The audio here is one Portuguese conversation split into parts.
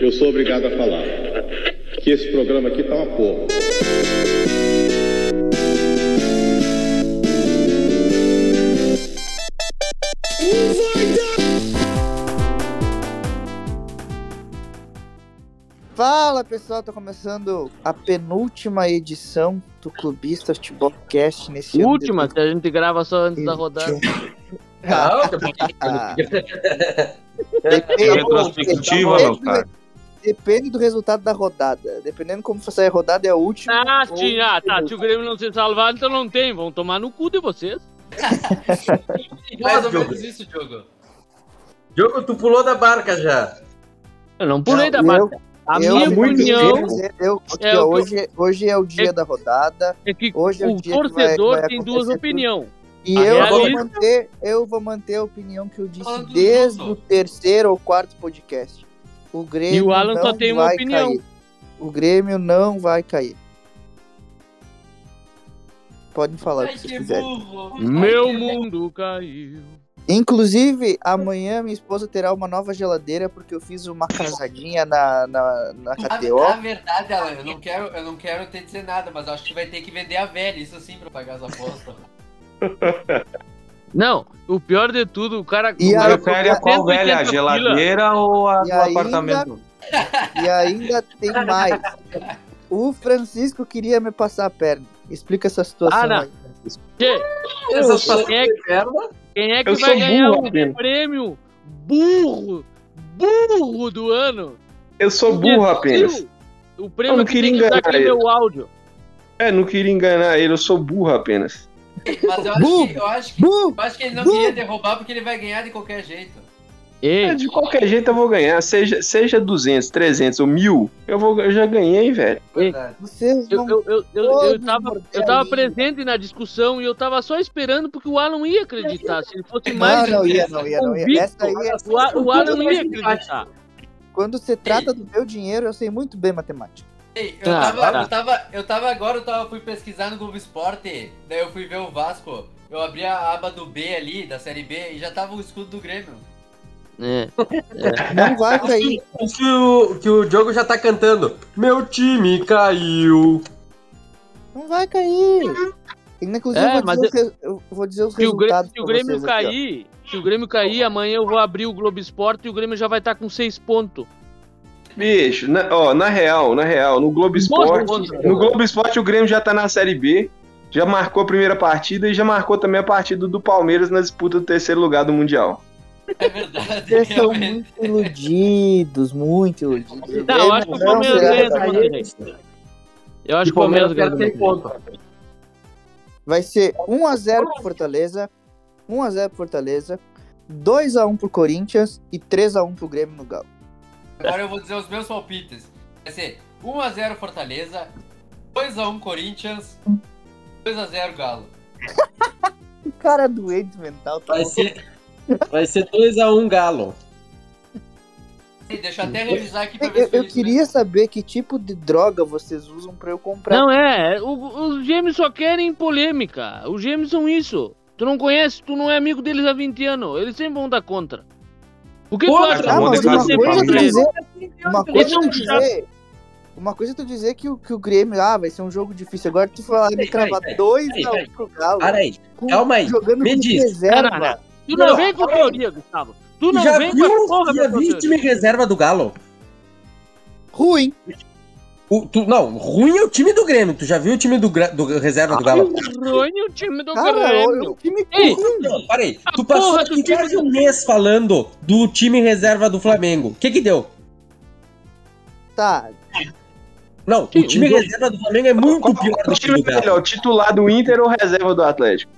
Eu sou obrigado a falar que esse programa aqui tá uma porra. Fala pessoal, tá começando a penúltima edição do Clubista Futebol Cast nesse ano de Última, que a gente grava só antes da rodada. Não, Ah, É Retrospectiva, meu cara. Depende do resultado da rodada. Dependendo como for sair a rodada, é a última. Ah, sim, ah, tá. Se o Grêmio não se salvar, então não tem. Vão tomar no cu de vocês. Mais ou menos isso, Diogo. Diogo, tu pulou da barca já. Eu não pulei da eu- barca. A eu- minha eu- opinião eu- eu- é o eu- hoje, hoje é o dia É- da rodada. é que Hoje é o o dia que vai- torcedor vai tem duas opiniões. E A eu vou, manter, eu vou manter a opinião que eu disse Falando desde o terceiro ou quarto podcast. O Grêmio E o Alan não só tem uma vai opinião. cair. O Grêmio não vai cair. Podem falar o Ai, que vocês que quiserem. Meu mundo caiu. Inclusive, amanhã minha esposa terá uma nova geladeira porque eu fiz uma casadinha na, na, na Na, KTO. na verdade, Alan, eu não quero, eu não quero te dizer nada, mas acho que vai ter que vender a velha, isso sim, pra pagar as apostas. Não, o pior de tudo, o cara. E o Prefere a qual 180 velha? A pila. geladeira ou a E do ainda- apartamento? E ainda tem mais. O Francisco queria me passar a perna. Explica essa situação Ah, não. aí, Francisco. Tchê, Essas quem é, perna, quem é que Eu vai sou ganhar burro o apenas. prêmio burro, burro do ano? Eu sou O burro apenas. O prêmio Eu não que queria que enganar é ele. meu áudio. É, não queria enganar ele, eu sou burro apenas. Mas eu acho, que, eu, acho que, eu acho que ele não Burro. queria derrubar porque ele vai ganhar de qualquer jeito. Ei, É, de qualquer jeito eu vou ganhar, seja, seja 200, 300 ou 1000, eu, vou, eu já ganhei, velho. Verdade. Vocês eu, vão. eu, eu, eu, eu, tava, eu tava presente na discussão e eu tava só esperando porque o Alan ia acreditar. Se ele fosse Não, mais. não ia, não ia, não ia. Essa aí é. O, A- o Alan ia acreditar. Quando se trata do meu dinheiro, eu sei muito bem matemática. Ei, eu, Ah, tava, tá. eu, tava, eu tava agora, eu tava, fui pesquisar no Globo Esporte, daí eu fui ver o Vasco. Eu abri a aba do B ali, da série B, e já tava o escudo do Grêmio. É. Não vai cair. Que o, que o Diogo já tá cantando. Meu time caiu. Não vai cair. Inclusive, É, eu, vou mas dizer os re- eu vou dizer os Se o Grêmio, resultados. se o Grêmio vocês aqui, ó. cair, se o Grêmio cair, amanhã eu vou abrir o Globo Esporte e o Grêmio já vai estar com seis pontos. Bicho, na, ó, na real, na real, no Globo Esporte, no Globo Esporte o Grêmio já tá na Série B, já marcou a primeira partida e já marcou também a partida do Palmeiras na disputa do terceiro lugar do Mundial. É verdade. Vocês são muito iludidos, muito iludidos. Não, eu acho que o Palmeiras ganha. Monterrey. Eu acho que o Palmeiras ganha. Vai ser 1x0 pro Fortaleza, 1x0 pro Fortaleza, 2x1 pro Corinthians e 3x1 pro Grêmio no Galo. Agora eu vou dizer os meus palpites. Vai ser 1x0 Fortaleza, 2x1 Corinthians, 2x0 Galo. O cara é doente mental. Tá Vai louco. ser, vai ser 2x1 Galo. Ei, deixa eu até revisar aqui pra Eu, ver eu- se eu isso queria saber que tipo de droga vocês usam pra eu comprar. Não, é. o- os gêmeos só querem polêmica. Os gêmeos são isso. Tu não conhece, tu não é amigo deles há 20 anos. Eles sempre vão dar contra. Por que tu acha deixar uma vai ser coisa é tu dizer, uma coisa é tu dizer, uma coisa é tu dizer que o, que o Grêmio, ah, vai ser um jogo difícil. Agora tu falar me Peraí, cravar peraí, 2 peraí, a 1 peraí. pro Galo. Para aí. com- calma aí, Jogando me diz. reserva. Não. Tu não Não, vem com teoria, Gustavo. Tu não já vem viu, com a porra o time teoria. reserva do Galo? Ruim. O, tu, não, ruim é o time do Grêmio. Tu já viu o time do, do reserva do Galo? Ruim o time do Cara, é Grêmio. um time Ei, ruim. Não, parei. Tu passou aqui quase do- um mês falando do time reserva do Flamengo. O que que deu? Tá, Não, o Sim, time reserva do Flamengo é muito Qual, pior qual do que o time do é Galo. melhor, titular do Inter ou reserva do Atlético?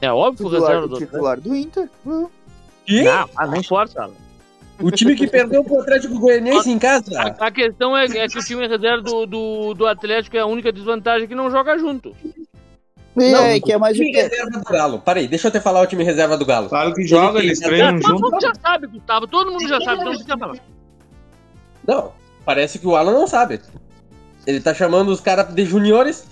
É óbvio que o titular, reserva do do titular do Inter. Hum. E Não, ah, não força. O time que perdeu pro Atlético Goianiense em casa. A, a questão é, é que o time reserva do, do, do Atlético é a única desvantagem que não joga junto. E Não, aí, que é mais o time reserva do Galo. Parei, deixa eu te falar o time reserva do Galo. Claro que joga, joga, eles treinam treinam Todo mundo já sabe, Gustavo. Todo mundo já sabe, então precisa falar. Não, parece que o Alan não sabe. Ele tá chamando os caras de juniores,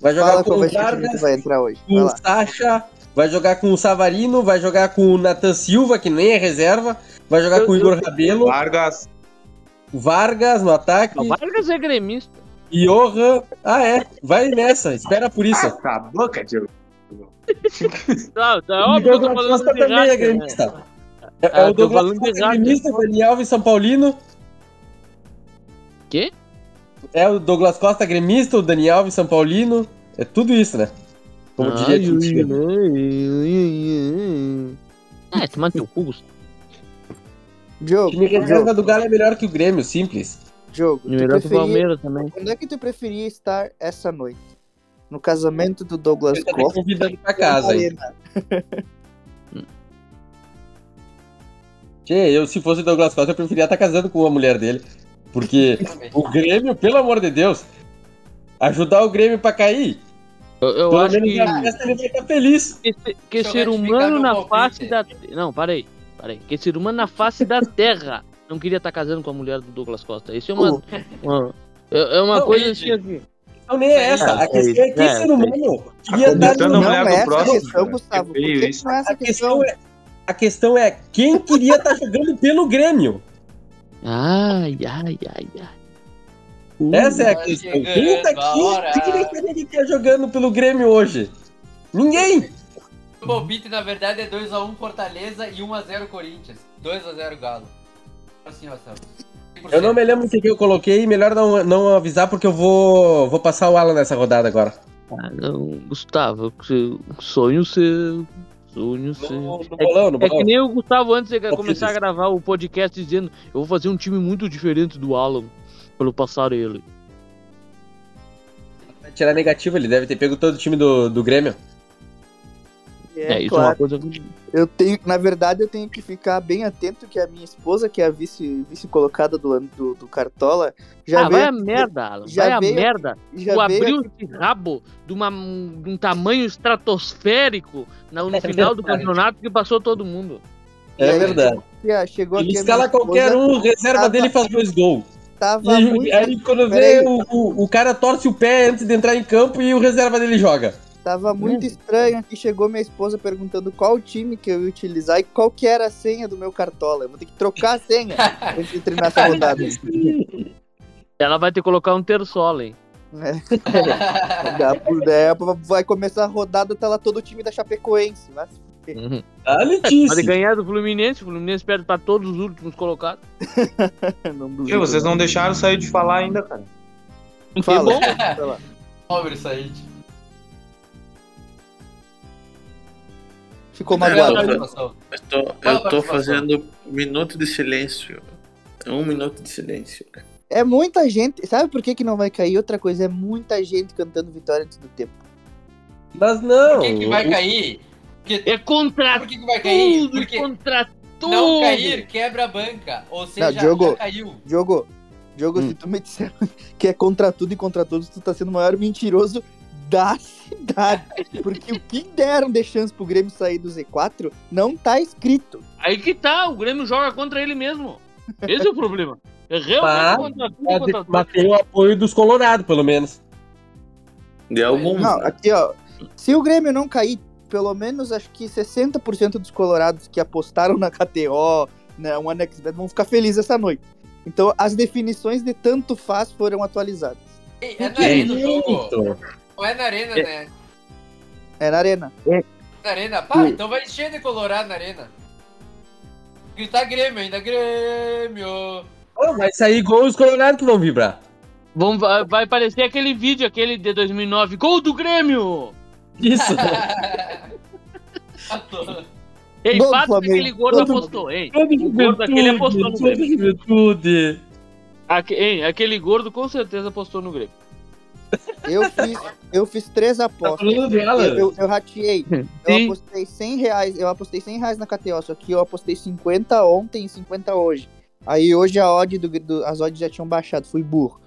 Vai jogar Fala com o o Vargas, vai entrar hoje. com Vai o lá. Sacha, vai jogar com o Savarino, vai jogar com o Nathan Silva, que nem é reserva, vai jogar Eu- com o eu- Igor Rabelo, Vargas. o Vargas no ataque, O Vargas é gremista. Johan. Ah, é, vai nessa, espera por isso. Tá a boca, Diogo. Tá, tá E óbvio eu tô Douglas Costa de também é raça, né? gremista. É, é Ah, o Douglas Costa raça. gremista, Dani Alves São Paulino. Quê? É o Douglas Costa gremista, o Dani Alves São Paulino. É tudo isso, né? Como diria Titi. ai, ai, ai. É, toma teu cu, Gustavo. O Diogo, time reserva Diogo, do Galo é melhor que o Grêmio, simples. Diogo, tu Melhor que o Palmeiras também. onde é que tu preferia estar essa noite? No casamento do Douglas Ele tá te Costa? convidando pra casa aí. Tchê, eu se fosse o Douglas Costa, eu preferia estar casando com a mulher dele. Porque o Grêmio, pelo amor de Deus, ajudar o Grêmio pra cair, Eu, eu pelo acho menos que, na festa ele vai estar feliz. que, que eu ser humano na palpite. face da. Não, parei. Parei. Que ser humano na face da terra não queria estar casando com a mulher do Douglas Costa. Isso é uma. uma- é é uma Não, coisa assim. assim. Então nem é essa. A É, questão é que é, ser humano queria Tá dar a Não é essa a próximo, questão, cara. Gustavo. É que que isso. não é essa A questão questão? é, a questão é quem queria estar jogando pelo Grêmio. Ai, ai, ai, ai. Essa é a Tá questão. Quem tá aqui? Quem queria que tá jogando pelo Grêmio hoje? Ninguém. O palpite, na verdade, é 2x1 Fortaleza e 1x0 Corinthians. 2x0 Galo. Assim, ó, Celso. Eu não me lembro o que eu coloquei, melhor não, não avisar porque eu vou, vou passar o Alan nessa rodada agora. Ah, não, Gustavo, que- sonho seu. Sonho seu. No, no bolão, no É que bolão. nem o Gustavo antes de Palpites. começar a gravar o podcast dizendo eu vou fazer um time muito diferente do Alan pelo passar ele. Vai tirar negativo, ele deve ter pego todo o time do, do Grêmio. É, isso é uma claro. coisa. Eu tenho, na verdade, eu tenho que ficar bem atento que a minha esposa, que é a vice, vice colocada do, do, do Cartola, já ah, vai a veio, merda, Alan. já vai a veio- merda. já Tu veio abriu esse rabo de, uma, de um tamanho estratosférico no, no É final do verdade. campeonato que passou todo mundo. E É verdade. aqui, chegou Ele aqui a escala qualquer um, reserva tava- dele e faz dois gols. E Tava aí, muito, aí quando vê, o, o, o cara torce o pé antes de entrar em campo e o reserva dele joga. Tava muito estranho aqui. Chegou minha esposa perguntando qual time que eu ia utilizar e qual que era a senha do meu Cartola. Eu vou ter que trocar a senha antes de terminar essa rodada. Ela vai ter que colocar um terçola, hein? É, vai começar a rodada, tá lá todo o time da Chapecoense. Fuder. Uhum. Ah, Pode ganhar do Fluminense, o Fluminense perde pra todos os últimos colocados. Não E vocês não deixaram sair de falar ainda, cara. Fala, Que. Pobre Said. Ficou Não, magoado. não, Participação. Eu tô, eu tô fazendo um minuto de silêncio. Um minuto de silêncio. É muita gente. Sabe por que, que não vai cair? Outra coisa, é muita gente cantando vitória antes do tempo. Mas não. Por que, que vai cair? Porque, É contra por que, que vai cair? tudo, Porque contra tudo. não cair quebra a banca. Ou seja, Diogo. já caiu. Diogo, Diogo, Hum. se tu me disser que é contra tudo e contra todos, tu tá sendo o maior mentiroso da Porque o que deram de chance pro Grêmio sair do Z4 não tá escrito. Aí que tá, o Grêmio joga contra ele mesmo. Esse é o problema. É realmente Mas- contra tudo, Mas, tem o apoio dos Colorados, pelo menos. De alguns. Não, né? aqui ó, se o Grêmio não cair, pelo menos acho que 60% dos colorados que apostaram na KTO, né, um AnexBet, vão ficar felizes essa noite. Então as definições de tanto faz foram atualizadas. É o jogo. Isso. Não é na arena, né? É na arena. Na arena. Pá, então vai encher de colorado na arena. Gritar Grêmio ainda, Grêmio! Oh, vai sair gol os Colorados que vão vibrar. Vão, vai, vai aparecer aquele vídeo, aquele de 2009. Gol do Grêmio! Isso. Ei, do fato que Flamengo. aquele gordo Gol do- apostou, hein? O gordo aquele apostou no Grêmio. juventude. Aque, hein, aquele gordo com certeza apostou no Grêmio. Eu fiz, eu fiz três Tá apostas. dela. Eu, eu, eu rateei. Eu Sim. apostei 100 reais. Eu apostei 100 reais na KTO, só que eu apostei 50 ontem e 50 hoje. Aí hoje a odd do, do- as odds já tinham baixado, fui burro.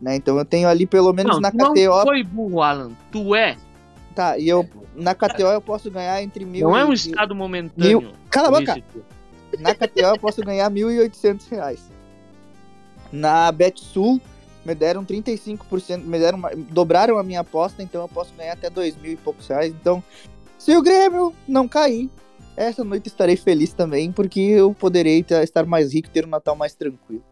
Né? Então eu tenho ali pelo menos Não, na tu não KTO. foi burro, Alan. Tu é. Tá, e eu na KTO eu posso ganhar entre mil Não é um e- estado momentâneo. Cala a boca! Na KTO eu posso ganhar 1.800 reais. Na BetSul me deram 35%, me deram, dobraram a minha aposta, então eu posso ganhar até 2 mil e poucos reais. Então Se o Grêmio não cair, essa noite estarei feliz também, porque eu poderei estar mais rico e ter um Natal mais tranquilo.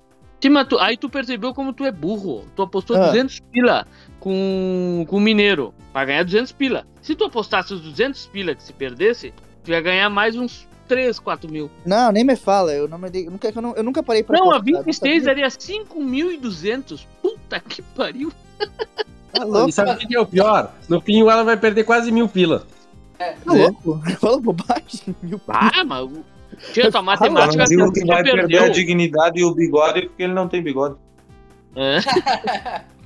Sim, mas tu- aí tu percebeu como tu é burro. Tu apostou Ah. 200 pila com, com o Mineiro pra ganhar 200 pila. Se tu apostasse os 200 pila que se perdesse, tu ia ganhar mais uns 3, 4 mil. Não, nem me fala, eu, não me dei, eu, nunca, eu, não- eu nunca parei pra Não, a apostar, não 26 sabia. daria 5.200. Puta que pariu. Tá louco, E sabe o que é o pior? No fim, o Alan vai perder quase mil pila. tá louco. Fala bobagem. Meu Ah, mas... o- Tia, tua matemática Mas digo que vai perder a perdeu. dignidade e o bigode porque ele não tem bigode. É.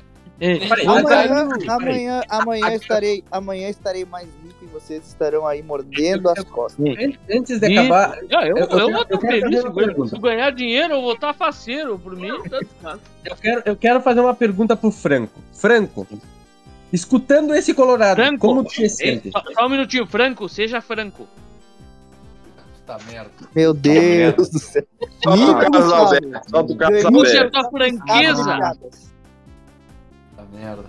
É. Peraí, Amanhã, peraí. amanhã, amanhã estarei, amanhã estarei mais rico vocês estarão aí mordendo as costas. Antes de E- acabar, Ah, eu, Eu- eu, eu vou estar feliz se ganhar- pergunta. se ganhar dinheiro, eu vou estar faceiro. Por mim, eu quero, eu quero fazer uma pergunta pro Franco. Franco, escutando esse Colorado, Franco. como tu se sente? só, só um minutinho, Franco, seja franco. Puta merda. Meu Deus do céu. Só pro Nico Carlos. Alberto. Só pro Carlos Ganhou Puxa a Alberto. tua franqueza. Puta merda.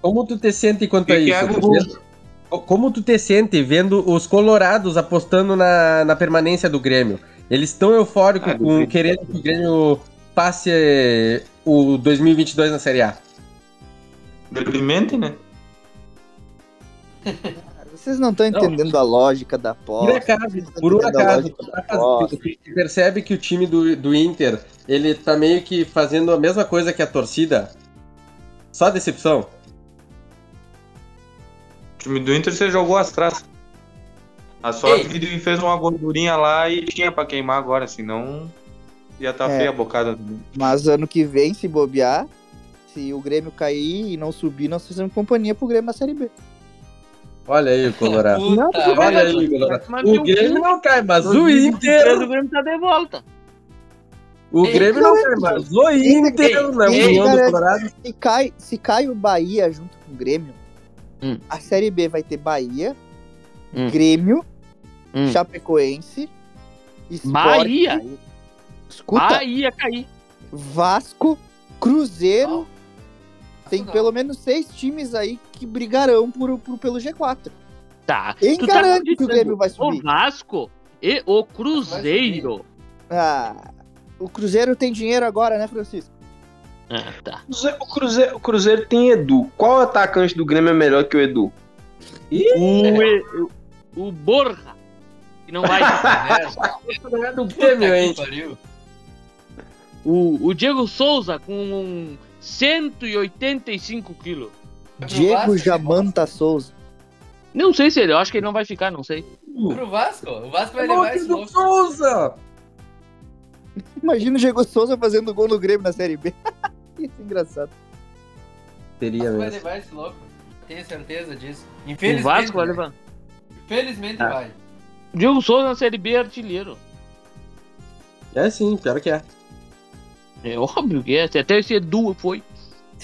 Como tu te sente quanto a Que que é, isso? Gugu? Como tu te sente vendo os colorados apostando na, na permanência do Grêmio? Eles estão eufóricos Ah, com querendo que o Grêmio passe eh, o 2022 na Série A. Deprimente, né? Vocês não estão entendendo a lógica da Por aposta. acaso, não estão por um acaso, percebe que o time do, do Inter, ele tá meio que fazendo a mesma coisa que a torcida? Só decepção? O time do Inter você jogou as traças. A sorte Ei. que fez uma gordurinha lá e tinha pra queimar agora, senão ia tá É. feia a bocada. Mas ano que vem, se bobear, se o Grêmio cair e não subir, nós fazemos companhia pro Grêmio na Série B. Olha aí o Colorado. Não, Puta bem, Olha aí, Colorado. Mas O Grêmio não cai, mas o 2023 Inter. O Grêmio tá de volta. O Ei, Grêmio não cai, mas o Inter, na ei, opinião do cara, Colorado. Se cai, se cai o Bahia junto com o Grêmio, Hum. a Série B vai ter Bahia, Hum. Grêmio, Hum. Chapecoense, Sport, Bahia. escuta, Bahia cair. Vasco, Cruzeiro. Tem Não. pelo menos seis times aí que brigarão por, por- pelo G4. Tá. Quem Tu tá garante que o Grêmio vai O subir? Vasco e o Cruzeiro. Ah, o Cruzeiro tem dinheiro agora, né, Francisco? Ah, tá. O Cruzeiro, o Cruzeiro tem Edu. Qual atacante do Grêmio é melhor que o Edu? O, e- o, Borja. Que não vai. Do Grêmio, hein? o, o Diego Souza com um 185 quilos. Diego Jamanta Souza. Não sei se ele, eu acho que ele não vai ficar, não sei. Pro Vasco? O Vasco vai É levar esse do louco. Souza! Imagina o Diego Souza fazendo gol no Grêmio na Série B. Isso é engraçado. O Teria Vasco vai mesmo. levar esse louco. Tenho certeza disso. O Infelizmente. Vasco vai né? levar. Infelizmente Ah. vai. O Diego Souza na Série B é artilheiro. É sim, pior que é. É óbvio que é. Até esse Edu foi.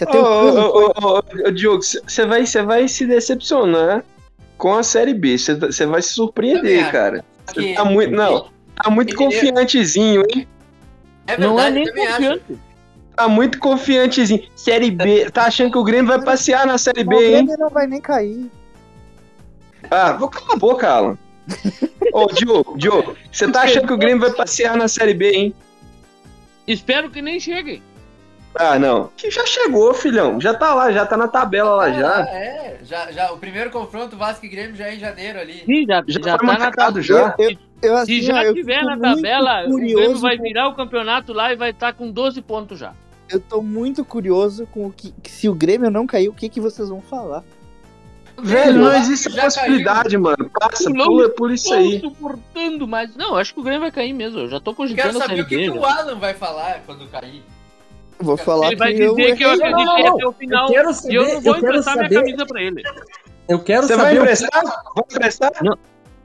Um ô, ô, ô, Diogo, você vai, cê vai se decepcionar com a Série B. Você vai se surpreender, cara. Você tá muito. Não, tá muito Ele- confiantezinho, hein? É não é verdade, nem também acho. Tá muito confiantezinho. Série B. Tá achando que o Grêmio vai passear na Série o B, hein? Grêmio não vai nem cair. Ah, vou calar a boca, Alan. Ô, Diogo, Diogo, você tá achando que o Grêmio vai passear na Série B, hein? Espero que nem cheguem. Ah, não. Que já chegou, filhão. Já tá lá, já tá na tabela lá Ah, já. É, já, já. O primeiro confronto Vasco e Grêmio já é em janeiro ali. Sim, já, Já já, tá na marcado tabela. já. Eu, eu, assim, Se já ó, eu tiver na tabela, o Grêmio vai com- virar o campeonato lá e vai estar com 12 pontos já. Eu tô muito curioso com o que, que se o Grêmio não cair, o que, que vocês vão falar? Velho, não existe já possibilidade, mano. Passa, Não pula, pula isso aí. Tô suportando mais. Não, acho que o Grêmio vai cair mesmo. Eu já tô Quero cogitando a saber o que, que o. Alan vai falar quando cair. Vou falar Ele vai que eu dizer que eu acreditei Não, não, não. até o final Eu quero e saber, eu não vou eu quero emprestar minha camisa pra ele. eu quero Você vai saber o que- emprestar? Vai emprestar? Não,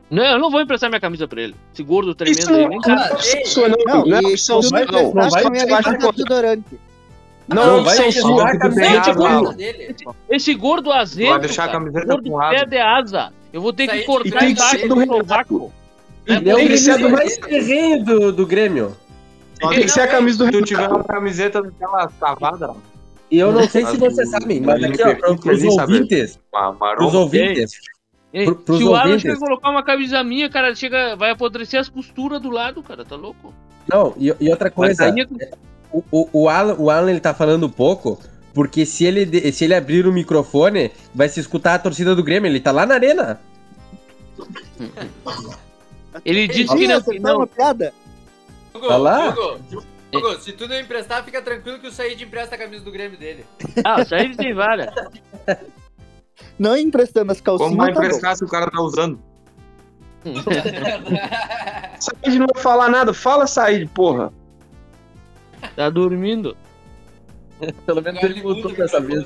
eu não vou emprestar minha camisa pra ele. Esse gordo tremendo Isso aí, não é sua, não. Não, Não é tu sua, me não. não vai com a minha te baixar lista com- de desodorante. Não é Não, vai deixar a camiseta. Gosta dele. Esse gordo azento, Vai deixar a cara, camiseta gordo com asa. pé de asa. Eu vou ter Isso que aí cortar embaixo do sovaco. E Ele é o tem que ser gremista do mais ferrenho do, do Grêmio. Tem que ser a camisa do Se tu tiver uma camiseta daquela cavada, E eu não sei se vocês sabem, mas aqui, ó, pros sabe? ouvintes, pros marrom, ouvintes, Pro- pros se o Alan ouvintes. colocar uma camisa minha, cara, chega, vai apodrecer as costuras do lado, cara, tá louco? Não, e, e outra coisa, aí o, o, o Alan, o Alan ele tá falando pouco, porque se ele, se ele abrir o microfone, vai se escutar a torcida do Grêmio, ele tá lá na arena. ele disse que não, acertou não. uma piada? Hugo, Tá lá? Hugo, Hugo, se tu não emprestar, fica tranquilo que o Said empresta a camisa do Grêmio dele. Ah, isso aí tem várias. Não emprestando as calcinhas, Como vai tá emprestar se o cara tá usando? Said não vai falar nada. Fala, Said, porra. Tá dormindo. Pelo menos ele voltou dessa vez.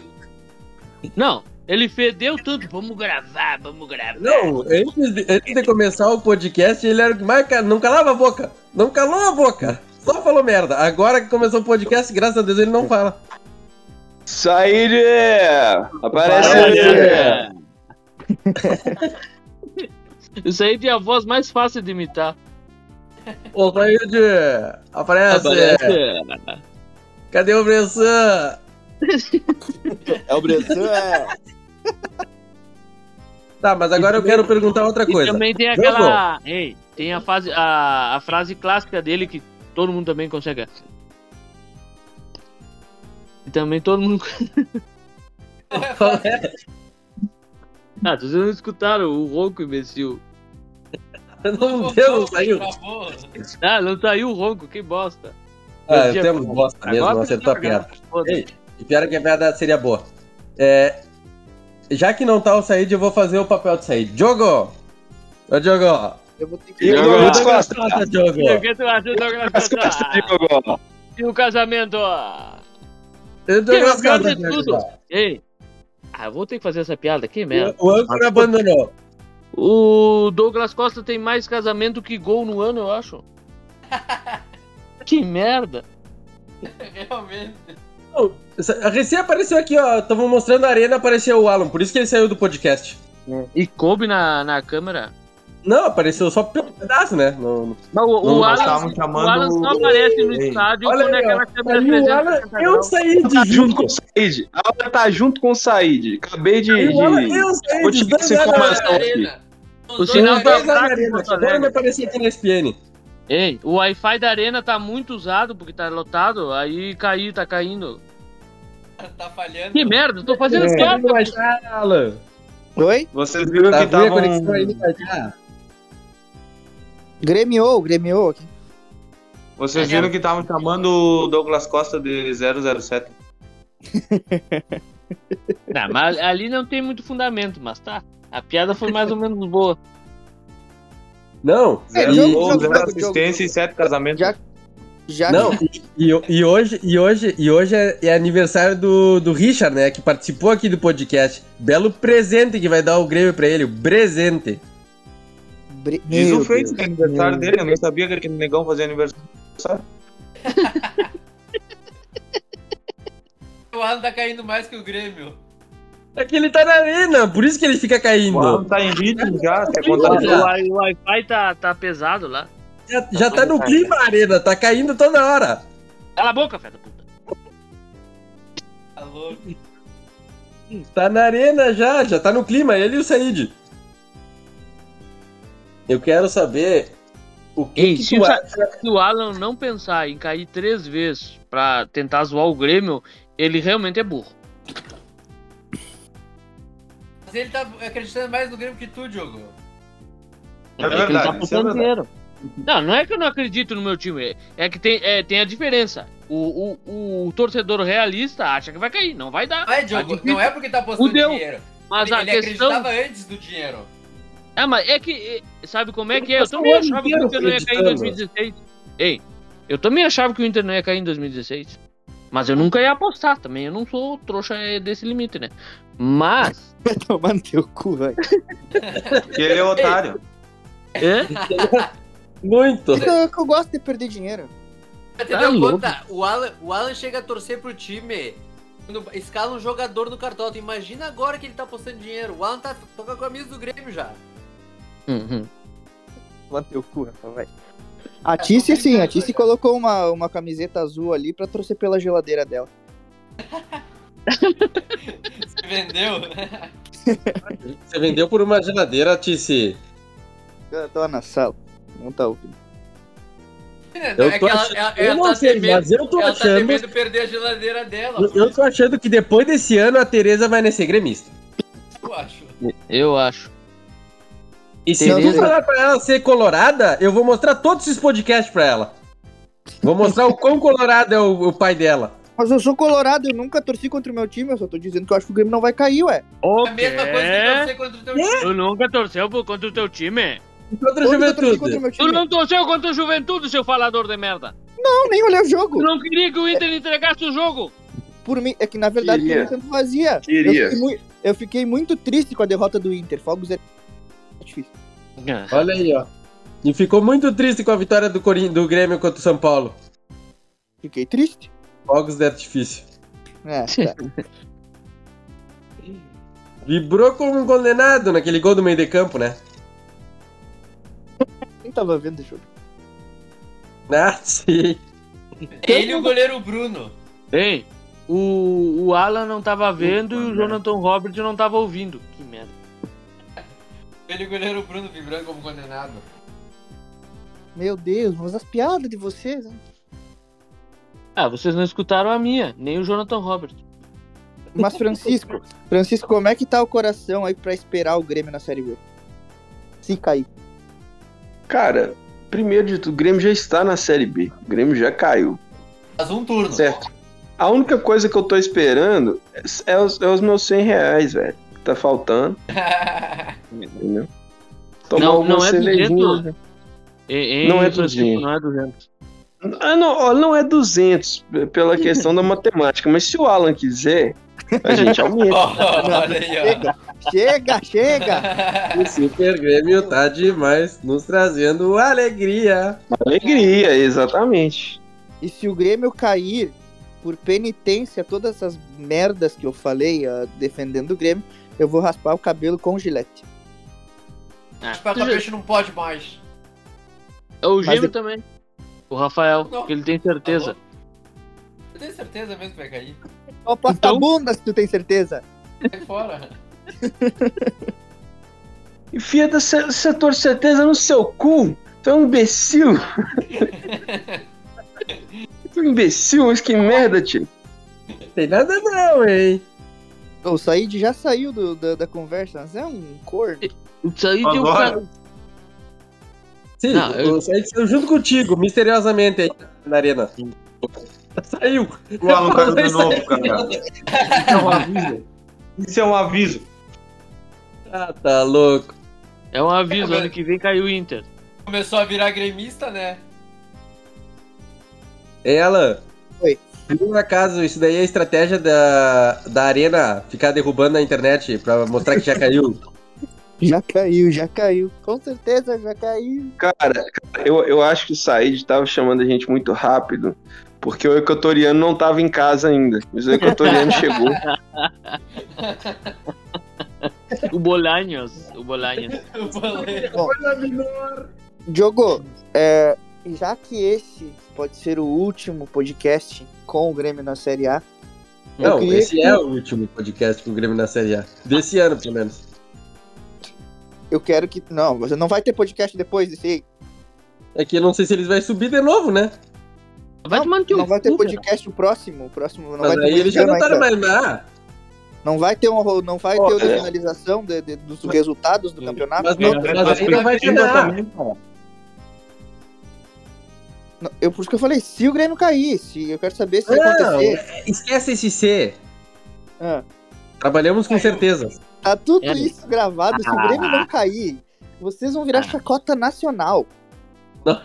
Não, ele fedeu tanto. Vamos gravar, vamos gravar. Não, antes de, antes de começar o podcast, ele era o que mais não calava a boca. Não calou a boca. Só falou merda. Agora que começou o podcast, graças a Deus ele não fala. Said! Aparece aí. Isso aí tem a voz mais fácil de imitar. Ô, Said, aparece. Cadê o Bressan? É o Bressan, é. Tá, mas agora eu quero perguntar outra E coisa. também tem aquela. Ei, tem a, fase, a, a frase clássica dele que todo mundo também consegue. E também todo mundo. Qual é? Ah, vocês não escutaram o ronco, imbecil. Não deu, não saiu. Ah, não saiu o ronco, que bosta. Ah, a- temos bosta mesmo, não acertou a piada. Ei, e pior é que a piada seria boa. É, já que não tá o Said, eu vou fazer o papel de Said. Diogo! Ô, Diogo! Eu vou ter que. O Diogo? Costa, Diogo! E o que tu acha, Douglas As Costa? costas, Diogo. O casamento? O Douglas Pior Costa, de Diogo. tudo. Ei. Ah, eu vou ter que fazer essa piada aqui, merda. O, o âncora abandonou. O Douglas Costa tem mais casamento que gol no ano, eu acho. que merda. Realmente. Essa- Recém apareceu aqui, ó. Tava mostrando a arena, apareceu o Alan, por isso que ele saiu do podcast. E coube na, na câmera. Não, apareceu só pelo pedaço, né? Não, Mas o, Não, o Alan, estavam o chamando Alan só o- aparece no estádio Olha quando é aí, ó. aquela câmera Aí o Alan, 360 eu saí Tá de junto com o Said. A Aula tá junto com o Said. Acabei de. O Alan, de... eu saí Vou de te dar essa dois anos. informação aqui. O sinal tá fraco Agora me Alegre. aparecia aqui na SPN. Ei, o Wi-Fi da arena tá muito usado porque tá lotado, aí caiu, tá caindo. Tá falhando. Que merda, tô fazendo É. Não vai achar, Alan. Oi? Vocês viram Tá que ruim a Gremiou, gremiou aqui. Vocês viram que estavam chamando o Douglas Costa de 007. Não, mas ali não tem muito fundamento, mas tá. A piada foi mais ou menos boa. Não, É, Zero jogo, gol, jogo, zero jogo, assistência e sete casamentos. Já- Já Não, e, e- e hoje, e hoje, e hoje é, é aniversário do, do Richard, né? Que participou aqui do podcast. Belo presente que vai dar o Grêmio pra ele, o presente. Bre... Diz Meu o Deus. que é aniversário dele, eu nem sabia que aquele negão fazia aniversário. O Alan tá caindo mais que o Grêmio. É que ele tá na arena, por isso que ele fica caindo. O Alan tá em ritmo já, quer O, Wi-Fi tá, tá pesado lá. Já, já tá no clima a arena, tá caindo toda hora. Cala a boca, fé da puta. Tá louco. Tá na arena já, já tá no clima, ele e o Said. Eu quero saber o que, Ei, que se tu o. Se o Alan não pensar em cair três vezes pra tentar zoar o Grêmio, ele realmente é burro. Mas ele tá acreditando mais no Grêmio que tu, Diogo. É que ele tá é apostando verdade. dinheiro. Não, não é que eu não acredito no meu time. É que tem, é, tem a diferença. O, o, o torcedor realista acha que vai cair. Não vai dar. Vai, Tá Diogo, não é porque tá apostando dinheiro. Mas ele a ele questão. acreditava antes do dinheiro. É, mas é que. Sabe como é que é? Eu também achava que o Inter não ia cair em acreditando. 2016. Ei, eu também achava que o Inter não ia cair em 2016. Mas eu nunca ia apostar também. Eu não sou trouxa é, desse limite, né? Mas. Vai tomar no teu cu, velho. Ele é otário. É? Muito. É que eu, eu gosto de perder dinheiro. Você Tá conta? O Alan, o Alan chega a torcer pro time quando escala um jogador no cartola. Imagina agora que ele tá apostando dinheiro. O Alan tá tô com a camisa do Grêmio já. Uhum. Teu cu, Rafa, vai. A Tice, sim, a Tice colocou uma, uma camiseta azul ali pra torcer pela geladeira dela. Se vendeu. Você vendeu por uma geladeira, Tice. Eu tô na sala. Não tá ouvindo. Eu é tô ela, achando- ela, eu ela tá sei, temendo, mas eu tô ela tá achando- temendo perder a geladeira dela. Eu, eu tô achando que depois desse ano a Tereza vai nascer gremista. Eu acho. Eu acho. E se Tereza- tu falar pra ela ser colorada, eu vou mostrar todos esses podcasts pra ela. Vou mostrar o quão colorado é o, o pai dela. Mas eu sou colorado, eu nunca torci contra o meu time, eu só tô dizendo que eu acho que o Grêmio não vai cair, ué. O É a mesma coisa que torcer contra o teu time. Tu nunca torceu por- contra o teu time? Contra a Onde eu torci contra o juventude. meu Tu não torceu contra o Juventude, seu falador de merda. Não, nem olhei o jogo. Tu não queria que o Inter entregasse o jogo. Por mim, é que na verdade Queria. eu tanto fazia. Queria. Eu fiquei, mui- eu fiquei muito triste com a derrota do Inter. Fogos é difícil. Olha aí, ó. E ficou muito triste com a vitória do, Corin... do Grêmio contra o São Paulo. Fiquei triste. Fogos de artifício. É, tá. Vibrou como um condenado naquele gol do meio de campo, né? Nem tava vendo o jogo. Ah, sim. Ele e o goleiro Bruno. Ei, o, o Alan não tava vendo e o Jonathan Robert não tava ouvindo. Ele e o goleiro Bruno vibrando como condenado. Meu Deus, mas as piadas de vocês, hein? Ah, vocês não escutaram a minha, nem o Jonathan Robert. Mas Francisco, Francisco, como é que tá o coração aí pra esperar o Grêmio na Série B? Se cair. Cara, primeiro de tudo, o Grêmio já está na Série B. O Grêmio já caiu. Faz um turno. Certo. A única coisa que eu tô esperando é os, é os meus 100 reais, velho. Que tá faltando, entendeu? Tomar Não- não é cervejinha. 200. né? Não é Francisco, 200. Não é 200. Ah, não, não é 200 p- pela questão da matemática, mas se o Alan quiser, a gente aumenta. Olha aí, Chega, chega, chega! O Super Grêmio tá demais, nos trazendo alegria. Alegria, exatamente. E se o Grêmio cair por penitência todas essas merdas que eu falei ah, defendendo o Grêmio, eu vou raspar o cabelo com gilete. Ah, Tipo, a tu já- peixe não pode mais. É o gêmeo eu- também. O Rafael, Não. que ele tem certeza. Eu tenho certeza mesmo que vai cair. Só posta Então- a bunda se tu tem certeza. Sai fora. Enfia da se- setor certeza no seu cu. Tu é um imbecil. tu é um imbecil, mas que merda, tio. Tem nada não, hein? O Said já saiu do- da, da conversa, mas é um corno. Isso aí de um Agora? cara. Sim, Não, eu- eu saí junto contigo, misteriosamente aí na arena. Saiu. O Alan caiu de novo, cara. Isso é um aviso. Isso é um aviso. Ah, tá louco. É um aviso, É, ano que vem caiu o Inter. Começou a virar gremista, né? Ela. Por acaso, isso daí é estratégia da, da arena ficar derrubando na internet pra mostrar que já caiu? Já caiu, já caiu. Com certeza já caiu. Cara, eu, eu acho que o Said tava chamando a gente muito rápido, porque o equatoriano não tava em casa ainda. Mas o equatoriano chegou. O Bolanhos. O Bolanhos. Eu falei. Diogo, é, já que esse pode ser o último podcast com o Grêmio na Série A, Não, queria esse é o último podcast com o Grêmio na Série A. Desse ano, pelo menos. eu quero que. Não, você não vai ter podcast depois desse aí. É que eu não sei se eles vão subir de novo, né? Vai não, não vai ter podcast o próximo. O próximo não Mas vai ter aí eles já não estão ainda. mais lá. Não vai ter um, não vai Ó, ter é. finalização de- de- dos resultados do campeonato. Mas não. mas aí não vai ter nada. Eu, por isso que eu falei, se o Grêmio cair, se eu quero saber se vai Não, acontecer. esquece esse C. Ah, Trabalhamos com certeza. tá tudo É. isso gravado. Se o Grêmio não cair, vocês vão virar chacota nacional. Não.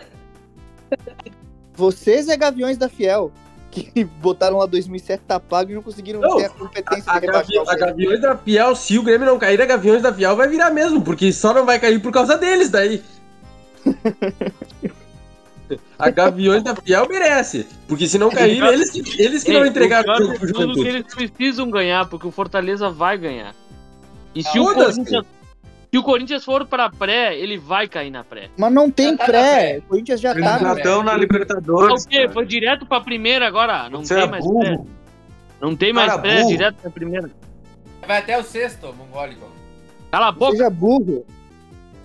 Vocês é Gaviões da Fiel, que botaram lá 2007 tá pago e não conseguiram Não, ter a competência A, de rebaixar a. Gaviões da Fiel, se o Grêmio não cair, a Gaviões da Fiel vai virar mesmo, porque só não vai cair por causa deles daí. A Gaviões da Fiel merece, porque se não cair, eles, que- eles que Ei, não entregaram o jogo pro tudo que eles precisam ganhar, porque o Fortaleza vai ganhar. E se o. Corinthians. Se o Corinthians for pra pré, ele vai cair na pré. Mas não tem tá pré. pré. O Corinthians já Eles tá. já estão na Ah, Libertadores. o quê? Foi direto pra primeira agora? Não Você tem é mais pré. burro. Não tem mais Cara pré, burro. direto pra primeira. Vai até o sexto, mongólico. Cala a boca. Seja burro.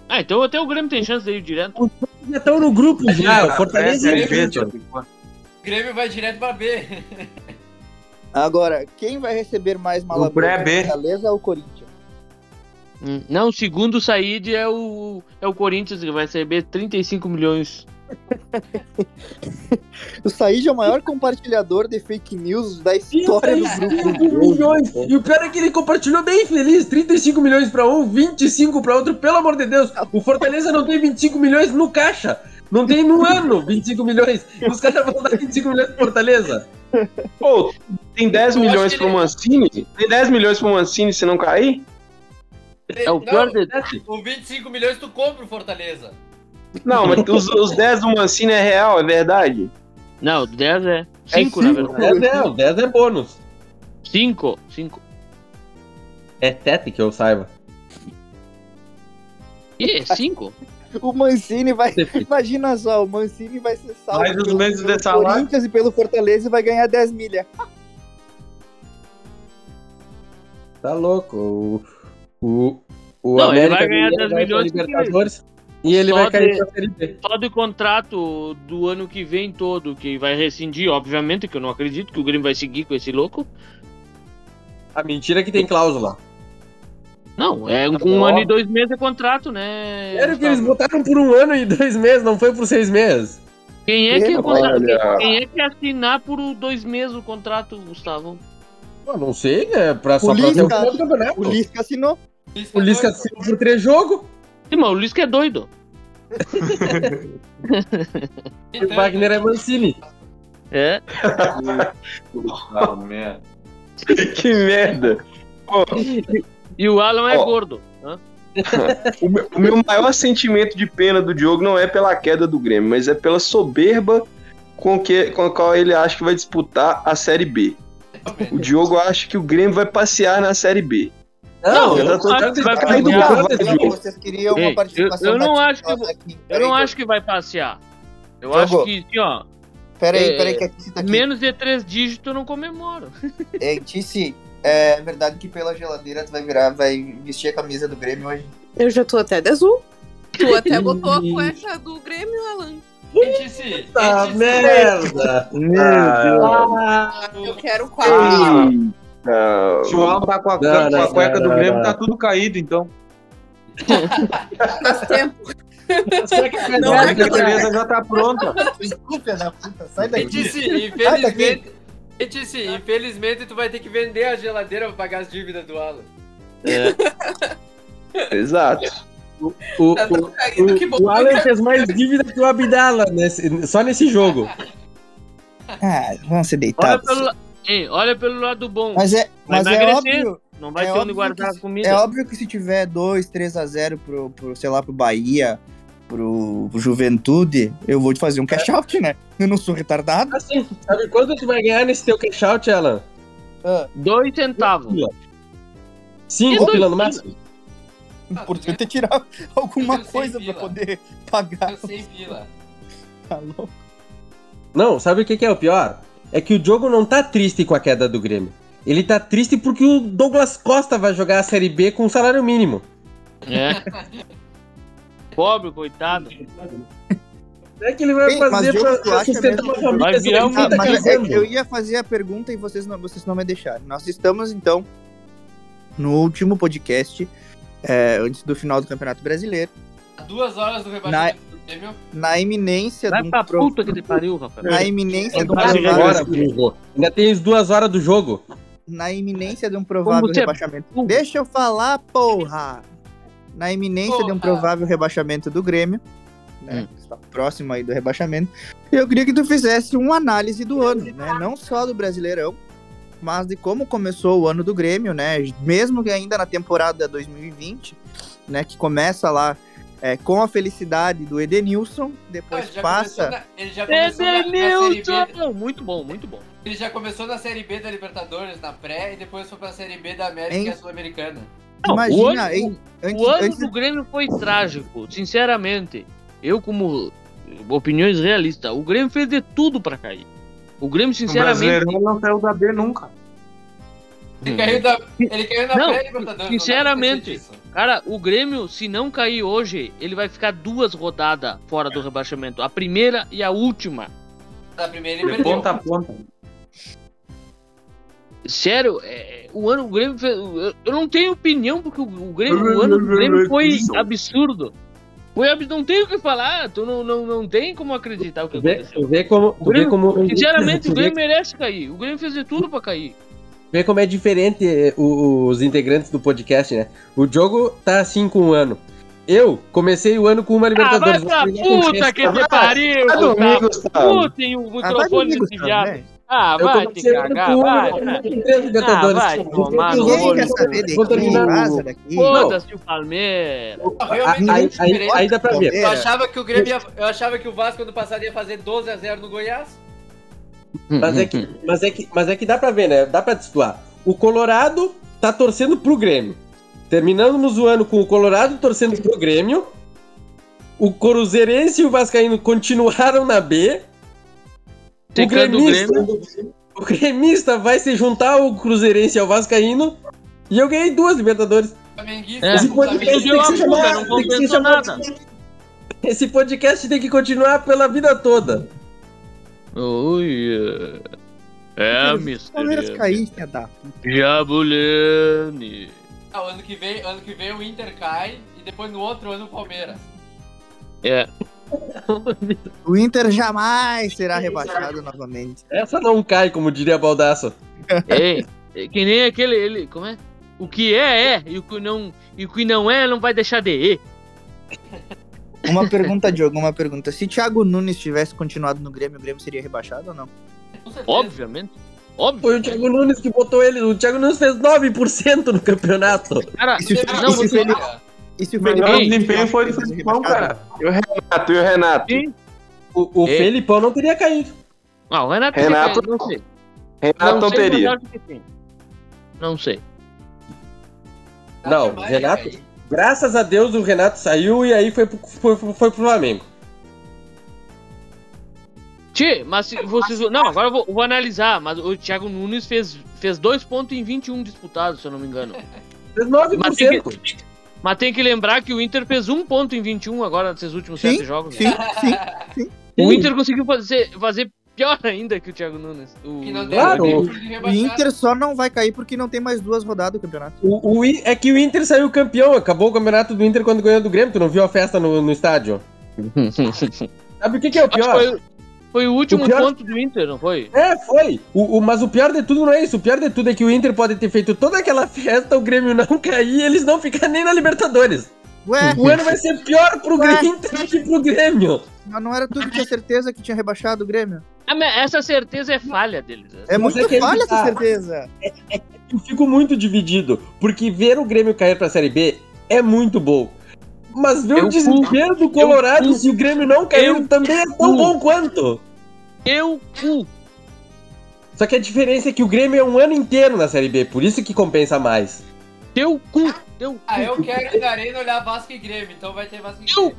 Ah, então até o Grêmio tem chance de ir direto. Já estão no grupo já, o Fortaleza e o Inter. tipo, O Grêmio vai direto pra B. Agora, quem vai receber mais mala pré-B. Fortaleza ou Corinthians? Hum, Não, o segundo Said é o, é o Corinthians, que vai receber 35 milhões. O Said é o maior compartilhador de fake news da história do grupo. 35 milhões. E o pior é que ele compartilhou bem feliz. 35 milhões pra um, 25 pra outro. Pelo amor de Deus, o Fortaleza não tem 25 milhões no caixa. Não tem no ano 25 milhões. Os caras vão dar 25 milhões pro Fortaleza. Pô, tem 10 Eu milhões pro ele- Mancini? Tem 10 milhões pro Mancini se não cair? É o pior de... O 25 milhões tu compra o Fortaleza. Não, mas os, os 10 do Mancini é real, é verdade? Não, 10 é 5, na cinco. verdade. 10 é, o 10 é bônus. 5, 5. É 7 que eu saiba. E 5? O Mancini vai. Imagina só, o Mancini vai ser salvo Mais os pelo, meses de salário. Corinthians e pelo Fortaleza e vai ganhar 10 milha. Tá louco. O, o, o Não, ele América vai ganhar Mineiro 10 vai pra milhões Libertadores e ele só vai cair de- pra Série B. Só de contrato do ano que vem todo, que vai rescindir, obviamente, que eu não acredito que o Grêmio vai seguir com esse louco. A mentira é que tem cláusula. Não, é Tá com um ano e dois meses é contrato, né? Sério que eles botaram por um ano e dois meses, não foi por seis meses. Quem é que, contra- quem é que assinar por dois meses o contrato, Gustavo? Pô, não sei, né? Pra, só O pra ter o Lisca- do campeonato. O Lisca assinou. O Lisca assinou por três jogos, Sim, mas o Luiz que é doido. e o Wagner é Mancini. É. Ah, merda. que merda. Pô, E o Alan é Ó. gordo. hã? o, meu, o meu maior sentimento de pena do Diogo não é pela queda do Grêmio, mas é pela soberba com, que, com a qual ele acha que vai disputar a Série B. O Diogo acha que o Grêmio vai passear na Série B. Não, eu eu não tô acho que vai passear. vocês queriam Ei, uma participação eu- eu não acho que- aqui. Eu não acho que vai passear. Eu acho que, assim, ó, Peraí, é, peraí, que a Tice tá aqui. menos de três dígitos eu não comemoro. É, Tice, é verdade que pela geladeira tu vai virar, vai vestir a camisa do Grêmio hoje. Eu já tô até de azul. Tu até botou a cueca do Grêmio, Alan. Etice, Tá merda! Ah, eu quero quatro. Não. Se o Alan tá com a, Não, com a não, cueca não, do Grêmio, não. tá tudo caído, então. Faz tempo. Não, Não a é que- beleza já tá pronta. Desculpa, da puta, sai daqui. Etice, infelizmente. Etice, infelizmente tu vai ter que vender a geladeira pra pagar as dívidas do Alan. Exato. O, Tá o, que o, bom. o Alan fez mais dívida que o Abdala nesse, só nesse jogo. Ah, vamos ser Olha deitados. pelo, la- Ei, olha pelo lado bom. Mas é, Vai mas é emagrecer. óbvio, Não vai é ter onde guardar que- a comida. é óbvio que se tiver 2, 3 a 0 pro, pro, sei lá, pro Bahia, pro, pro Juventude, eu vou te fazer um cash out, né? Eu não sou retardado. Assim, sabe quanto tu vai ganhar nesse teu cash out, Alan? Ah, Dois centavos. Cinco pila no máximo. importante é tirar alguma coisa pra poder pagar. Sem fila. Tá louco? Não, sabe o que, que é o pior? É que o Diogo não tá triste com a queda do Grêmio. Ele tá triste porque o Douglas Costa vai jogar a Série B com salário mínimo. É. Pobre, coitado. É que ele vai fazer pra, sustentar uma família virar um- tá mas é eu ia fazer a pergunta e vocês não, vocês não me deixaram. Nós estamos, então, no último podcast, é, antes do final do Campeonato Brasileiro, A duas horas do rebaixamento Grêmio. Na iminência Vai de um pra pro- puta que te pariu, Rafael. na iminência um agora, burro. Ainda tem as duas horas do jogo. na iminência de um provável você é rebaixamento. Deixa eu falar, porra! Na iminência de um Porra. provável rebaixamento do Grêmio, né? Hum. Está próximo aí do rebaixamento. Eu queria que tu fizesse uma análise do ano, né? Não só do Brasileirão, mas de como começou o ano do Grêmio, né? Mesmo que ainda na temporada 2020, né? Que começa lá é, com a felicidade do Edenilson, depois ele já passa. começou na- Ele já começou na, na Série B. Edenilson! Muito bom, muito bom. Ele já começou na Série B da Libertadores, na pré, e depois foi pra Série B da América Hein? e a Sul-Americana. Imagina, o ano, hein, antes, o ano antes- do Grêmio foi trágico, sinceramente. Eu, como opiniões realistas, o Grêmio fez de tudo pra cair. O Grêmio, O sinceramente, brasileirão não saiu da B nunca. Ele caiu, da, ele caiu na Não, sinceramente. Cara, o Grêmio, se não cair hoje, ele vai ficar duas rodadas fora do rebaixamento. A primeira e a última. Na primeira ele De perdeu. ponta a ponta. Sério, é, o ano o Grêmio fez, eu, eu não tenho opinião porque o, o Grêmio, o ano do Grêmio foi absurdo. Foi ab- não tenho o que falar, tu não, não, não tem como acreditar o que Tu vê, aconteceu. tu vê como. Tu vê como Sinceramente, o vê, Grêmio merece cair. O Grêmio fez de tudo pra cair. Vê como é diferente eh, os integrantes do podcast, né? O jogo tá assim com um ano. Eu comecei o ano com uma Ah, vai Libertadores. pra puta que te pariu, Gustavo. Gustavo. Puta, e o Ah, vai microfone desse viado. Ah, vai te comecei o ano cagar, com uma vai. Libertadores. Ah, vai tomar no Ninguém olho. quer saber de Vou terminar daqui. Foda-se o Palmeiras. Aí, aí dá pra ver. Eu achava que o Grêmio ia, eu achava que o Vasco ano passado ia fazer 12 a 0 no Goiás. Mas é, que, mas, é que, mas é que dá pra ver, né? Dá pra situar. O Colorado tá torcendo pro Grêmio. Terminamos o ano com o Colorado torcendo pro Grêmio. O Cruzeirense e o Vascaíno continuaram na B. O gremista, o gremista vai se juntar ao Cruzeirense e ao Vascaíno. E eu ganhei duas Libertadores. É. Podcast tem que chamar- tem que chamar-. Esse podcast tem que continuar pela vida toda. Ui, é a Palmeiras mistério. cair, da puta. Jabulani. Ah, o ano que vem, ano que vem o Inter cai e depois no outro ano o Palmeiras. É. O Inter jamais será rebaixado novamente. Essa não cai, como diria Baldasso. Ei, é que nem aquele. Ele, como é? O que é, é. E o que não, e o que não é, não vai deixar de ir. Uma pergunta, Diogo, uma pergunta. Se Thiago Nunes tivesse continuado no Grêmio, o Grêmio seria rebaixado ou não? Obviamente. Óbvio. Foi o Thiago Nunes que botou ele. O Thiago Nunes fez 9% no campeonato. Cara, E se, não, e se o você- Felipe, e se o O melhor Felipe desempenho foi do Felipão, cara. E o Renato, e o Renato? Sim. O, o É. Felipão não teria caído. Ah, o Renato, Renato- não sei. Renato não mas teria. Não sei. Não, Renato- cair. Graças a Deus o Renato saiu e aí foi, pro- foi, foi, pro Flamengo. Tchê, mas se vocês. Não, agora eu vou, vou analisar. Mas o Thiago Nunes fez, fez dois pontos em 21 disputados, se eu não me engano. Fez Mas tem, 9%. que, mas tem que lembrar que o Inter fez um ponto em 21 agora nesses últimos Sim, sete jogos. Sim, sim. O Inter conseguiu fazer, fazer pior ainda que o Thiago Nunes. O, Que não Claro. O-. Inter só não vai cair porque não tem mais duas rodadas do campeonato. O, o é que o Inter saiu campeão, acabou o campeonato do Inter quando ganhou do Grêmio. Tu não viu a festa no, no estádio? Sabe o que, que é o pior? foi, foi o último O pior- ponto do Inter, não foi? É, foi. O, o- mas o pior de tudo não é isso. O pior de tudo é que o Inter pode ter feito toda aquela festa, o Grêmio não cair e eles não ficarem nem na Libertadores. Ué, O ano vai ser pior pro Ué. Inter do que pro Grêmio. mas não era tu que tinha certeza que tinha rebaixado o Grêmio? Ah, mas Essa certeza é falha deles. É Mas muito é falha tá- essa certeza. Eu fico muito dividido, porque ver o Grêmio cair pra Série B é muito bom. Mas ver Eu o desespero do Colorado se o Grêmio não cair também é tão bom quanto. Eu cu. Só que a diferença é que o Grêmio é um ano inteiro na Série B, por isso que compensa mais. Teu cu. Teu cu. Ah, eu quero ir na arena olhar Vasco e Grêmio, então vai ter Vasco e Teu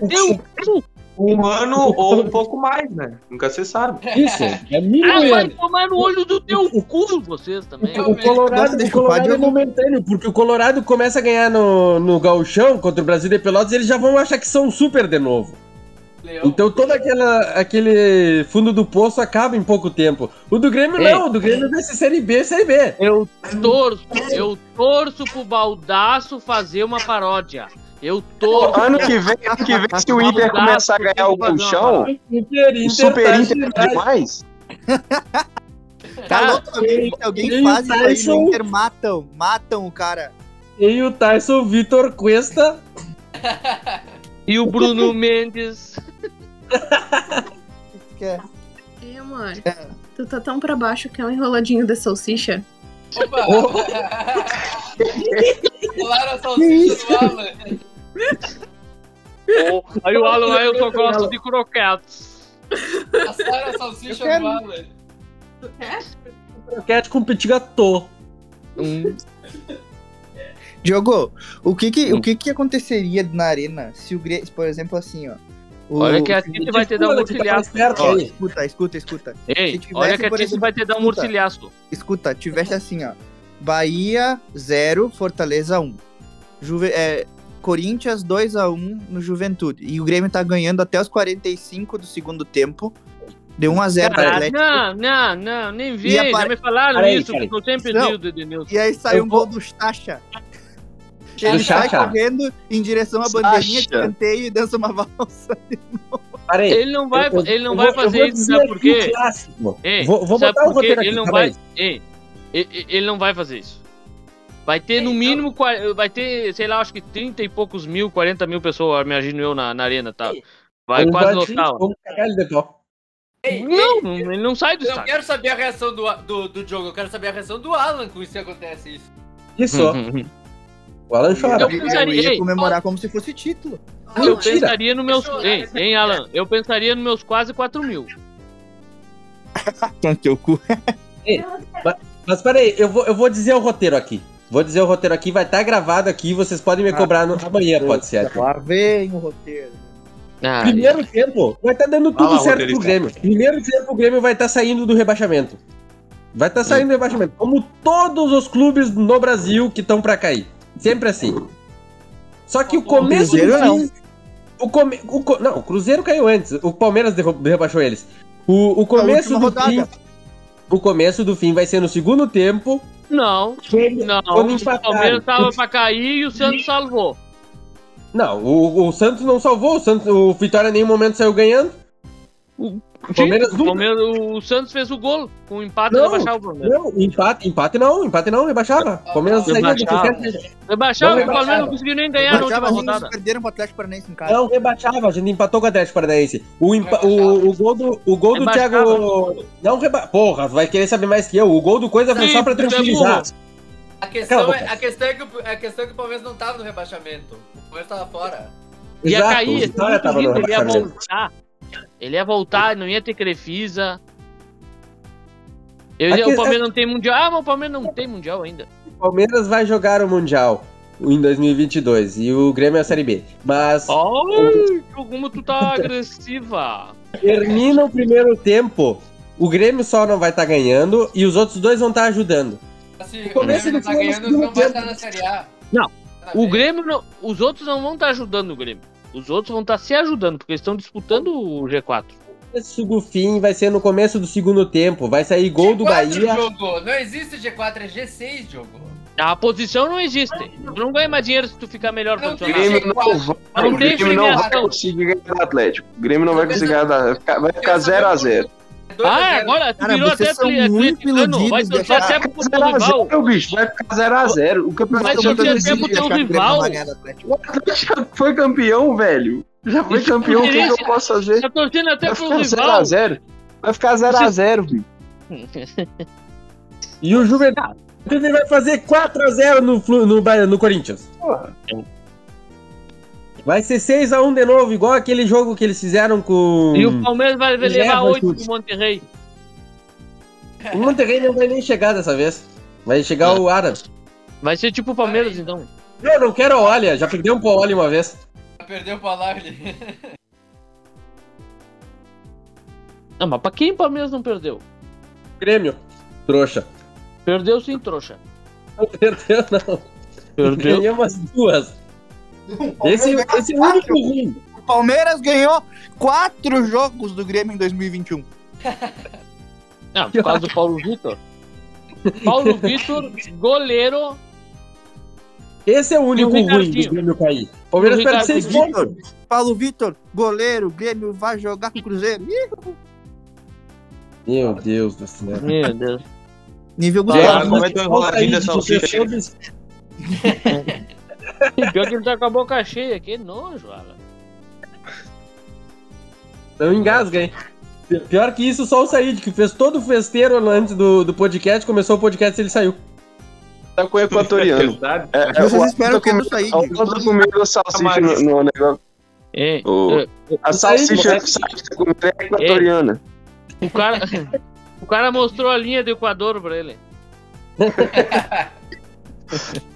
Grêmio. cu. Teu cu. Um ano ou um pouco mais, né? Nunca se sabe. Isso, é mínimo Ah, vai tomar no olho do teu cu, vocês também. O Colorado, o Colorado é momentâneo, porque o Colorado começa a ganhar no, no gauchão contra o Brasil de Pelotas, eles já vão achar que são super de novo. Leão. Então todo aquela, aquele fundo do poço acaba em pouco tempo. O do Grêmio Ei. não, o do Grêmio vai ser Série B, Série B. Eu torço, eu torço pro Baldaço fazer uma paródia. Eu torço. Ano que vem, ano que vem, se o Inter começar a ganhar o Super o Super tá Inter é demais. Tá Cara, louco? Alguém, alguém tem faz o isso aí no Inter, matam. Matam o cara. E o Tyson Vitor Cuesta. E o Bruno Mendes. Que é- Ei, amor. Tu tá tão pra baixo que é um enroladinho de salsicha. Opa! Rolaram a salsicha do Alan. Aí o Alan, aí eu só gosto de croquetes. Passaram a salsicha quero- do Alan. Tu quer? Croquete com petit gâteau. Hum. Diogo, o que que, Hum. o que que aconteceria na arena se o Grêmio, por exemplo, assim, ó. O- Olha que a Tite vai te dar um tá aí. escuta, escuta, escuta. Ei, olha que a Tite vai te dar um escuta. murcilhaço. Escuta, tivesse assim, ó. Bahia 0, Fortaleza 1. Juve, é, Corinthians 2x1 no Juventude. E o Grêmio tá ganhando até os 45 do segundo tempo. Deu 1x0 pro Cara, Atlético. não, não, não, nem vi. E apare- Já me falaram Peraí, isso, que eu sempre Não. digo do Edenilson. E aí saiu Eu um vou- gol do Chacha. Ele Do sai correndo em direção à bandeirinha de canteio e dança uma valsa. Parei. Ele não vai, Eu- eu- ele não eu vai vou- eu fazer isso, sabe por quê? Ei, Vou, vou sabe botar o roteiro aqui, Ele não calma vai, ei, ele não vai fazer isso. Vai ter no mínimo, vai ter, sei lá, acho que 30 e poucos mil, 40 mil pessoas, imagino eu, na, na arena, tá? Vai Um quase lotar. ó. Vamos cagar ele de pau. Ei, Não, não, ele não sai do Eu não estádio. quero saber a reação do, do, do jogo, eu quero saber a reação do Alan com isso que acontece isso. Isso. O Alan chora. Eu Eu pensaria, ia ei, comemorar como se fosse título. eu Mentira. pensaria nos meus. Eu- Ei, hein, Alan? Eu pensaria nos meus quase 4 mil. Com teu cu. Mas peraí, eu vou, eu vou dizer o roteiro aqui. Vou dizer o roteiro aqui, vai estar gravado aqui, vocês podem me cobrar no, amanhã, pode ser. aqui. Lá vem o roteiro. Ah, Primeiro tempo, vai estar dando tudo Fala, certo pro. Grêmio. Primeiro tempo, o Grêmio vai estar saindo do rebaixamento. Vai estar saindo do rebaixamento. Como todos os clubes no Brasil que estão pra cair. Sempre assim. Só que o começo do Cruzeiro não. fim. O come, o não, o Cruzeiro caiu antes. O Palmeiras rebaixou eles. O, o começo do fim. rodada. O começo do fim vai ser no segundo tempo. Não, não. O. Palmeiras tava pra cair e o Santos salvou. Não, o, o Santos não salvou. O, Santos, o Vitória em nenhum momento saiu ganhando. O Palmeiras o, Palmeiras, o Santos fez o gol. Com o empate Não, ele baixava o Palmeiras. Não, empate, empate não, empate não, rebaixava. Palmeiras Eu saía do baixava. terceiro- Rebaixava, Não o Palmeiras rebaixava. não conseguiu nem ganhar na última rodada. eles perderam pro Atlético Paranaense em casa. Não, rebaixava, a gente empatou com o Atlético Paranaense. O, empa- o, o gol do, o gol do Rebaixava. Thiago. Não reba... Porra, vai querer saber mais que eu. O gol do Coisa foi só pra tranquilizar. A questão, é, a, questão é que, o- a questão é que o Palmeiras não tava no rebaixamento. O Palmeiras tava fora. Ia Exato, cair, o no ele ia rebaixamento. voltar. Ele ia voltar, não ia ter Crefisa. Eu, Aqui- o Palmeiras não tem mundial. Ah, mas o Palmeiras não tem mundial ainda. O Palmeiras vai jogar o Mundial em 2022 e o Grêmio é a Série B. Mas Ai, como tu tá agressiva. termina o primeiro tempo, o Grêmio só não vai estar ganhando e os outros dois vão estar ajudando. Se O começo Grêmio não do tá ganhando, não vai tempo. estar na Série A. Não, Tá O? Grêmio não. Os outros não vão estar ajudando o Grêmio. Os outros vão estar se ajudando, porque eles estão disputando o G4. Esse do fim vai ser no começo do segundo tempo. Vai sair gol do G4 Bahia. Jogo. Não existe G4, é G6 jogo. A posição não existe. Tu não ganha mais dinheiro se tu ficar melhor Não O posicionado. não vai, não o Grêmio não vai conseguir ganhar do Atlético. O Grêmio não vai conseguir ganhar da... Vai ficar 0x0. A Ah, zero. agora tu Cara, virou vocês até são atleticano, muito vai torcer até pro teu rival. 0x0, bicho. Vai ficar 0x0. O campeonato Vai torcer muito até pro teu rival. O Atlético já foi campeão, velho. Já foi Isso campeão. O que, eu posso fazer? Tá torcendo até Vai pro ficar rival. 0x0. Vai ficar 0x0, bicho. E o Juventude vai fazer 4x0 no, no, no Corinthians. Porra. Vai ser 6x1 de novo, igual aquele jogo que eles fizeram com. E o Palmeiras vai levar Leva 8 chute. pro Monterrey. O Monterrey não vai nem chegar dessa vez. Vai chegar o Aras. Vai ser tipo o Palmeiras, então. Eu não quero Olha, já perdeu um pro Olha uma vez. Perdeu pra lá. Não, mas pra quem o Palmeiras não perdeu? Grêmio. Trouxa. Perdeu sim, trouxa. Não perdeu, não. Perdeu. Ganhou umas duas. Esse, esse é o único ruim. O Palmeiras ganhou quatro jogos do Grêmio em 2021. Não, por causa do Paulo Vitor. Paulo Vitor, goleiro. Esse é o único ruim do? Grêmio cair. Palmeiras o perde seis pontos. Paulo Vitor, goleiro, Grêmio vai jogar com o Cruzeiro. Meu Deus do céu. Meu Deus. Nível Vai, Gustavo. vai, comenta uma enroladinha dessa salsicha. E pior que ele tá com a boca cheia, que nojo, Alan. Não engasga, hein? Pior que isso, só o Said, que fez todo o festeiro antes do, do podcast, começou o podcast e ele saiu. Tá com o equatoriano. É, é, Vocês esperam que eu não saí. Tá comendo salsicha no, no negócio. É, O- é, A salsicha que você comendo é equatoriana. o cara. O cara mostrou a linha do Equador pra ele.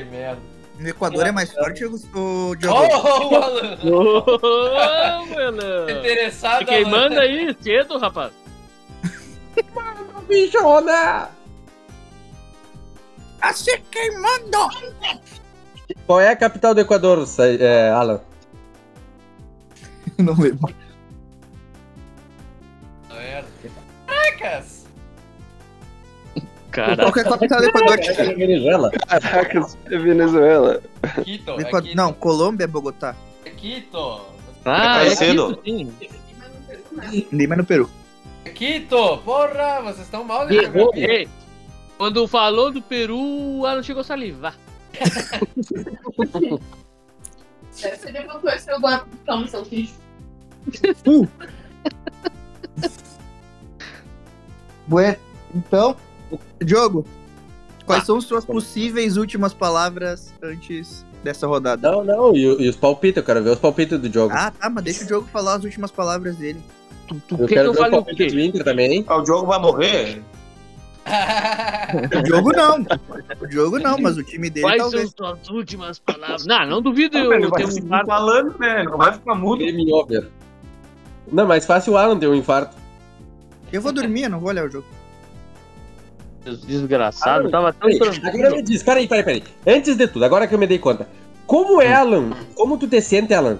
Que merda. No Equador é mais forte o o Oh, Diogo. oh, Alan. Ô, mano! Interessado, Tá queimando aí cedo, rapaz. Bichona! Tá se queimando! Qual é a capital do Equador, é, Alan? Não lembro. Caracas! Cara, Qual que é capital do Equador? É Venezuela. Caraca, é Venezuela. Quito, Do é Quito. Não, Colômbia é Bogotá. É Quito. ah, É é. Quito, sim. Lima no Peru. É Quito. Porra, vocês estão mal. Ei, Quando falou do Peru, o Alan chegou a salivar. Ser levantou esse agora. Toma seu filho. Bueno, então, Diogo, quais são suas possíveis últimas palavras antes dessa rodada? Não, não, e, e os palpites, eu quero ver os palpites do jogo. Ah, tá, mas deixa o Diogo falar as últimas palavras dele. Tu, tu eu quer que quero eu ver o fale o palpite do quê? Inter também. Ah, o jogo vai morrer? O Diogo não. O Diogo não, mas o time dele Quais são talvez. suas últimas palavras? Não, não duvido Não, eu, ele eu vai ter um infarto. falando, né? Não vai ficar mudo. Game over. Não, mais fácil o Alan ter um infarto. Eu vou dormir, eu não vou olhar o jogo. Desgraçado, Ah, tava tão Peraí, agora tranquilo. me diz, peraí, peraí, peraí. Antes de tudo, agora que eu me dei conta. Como é, Alan? Como tu te sente, Alan?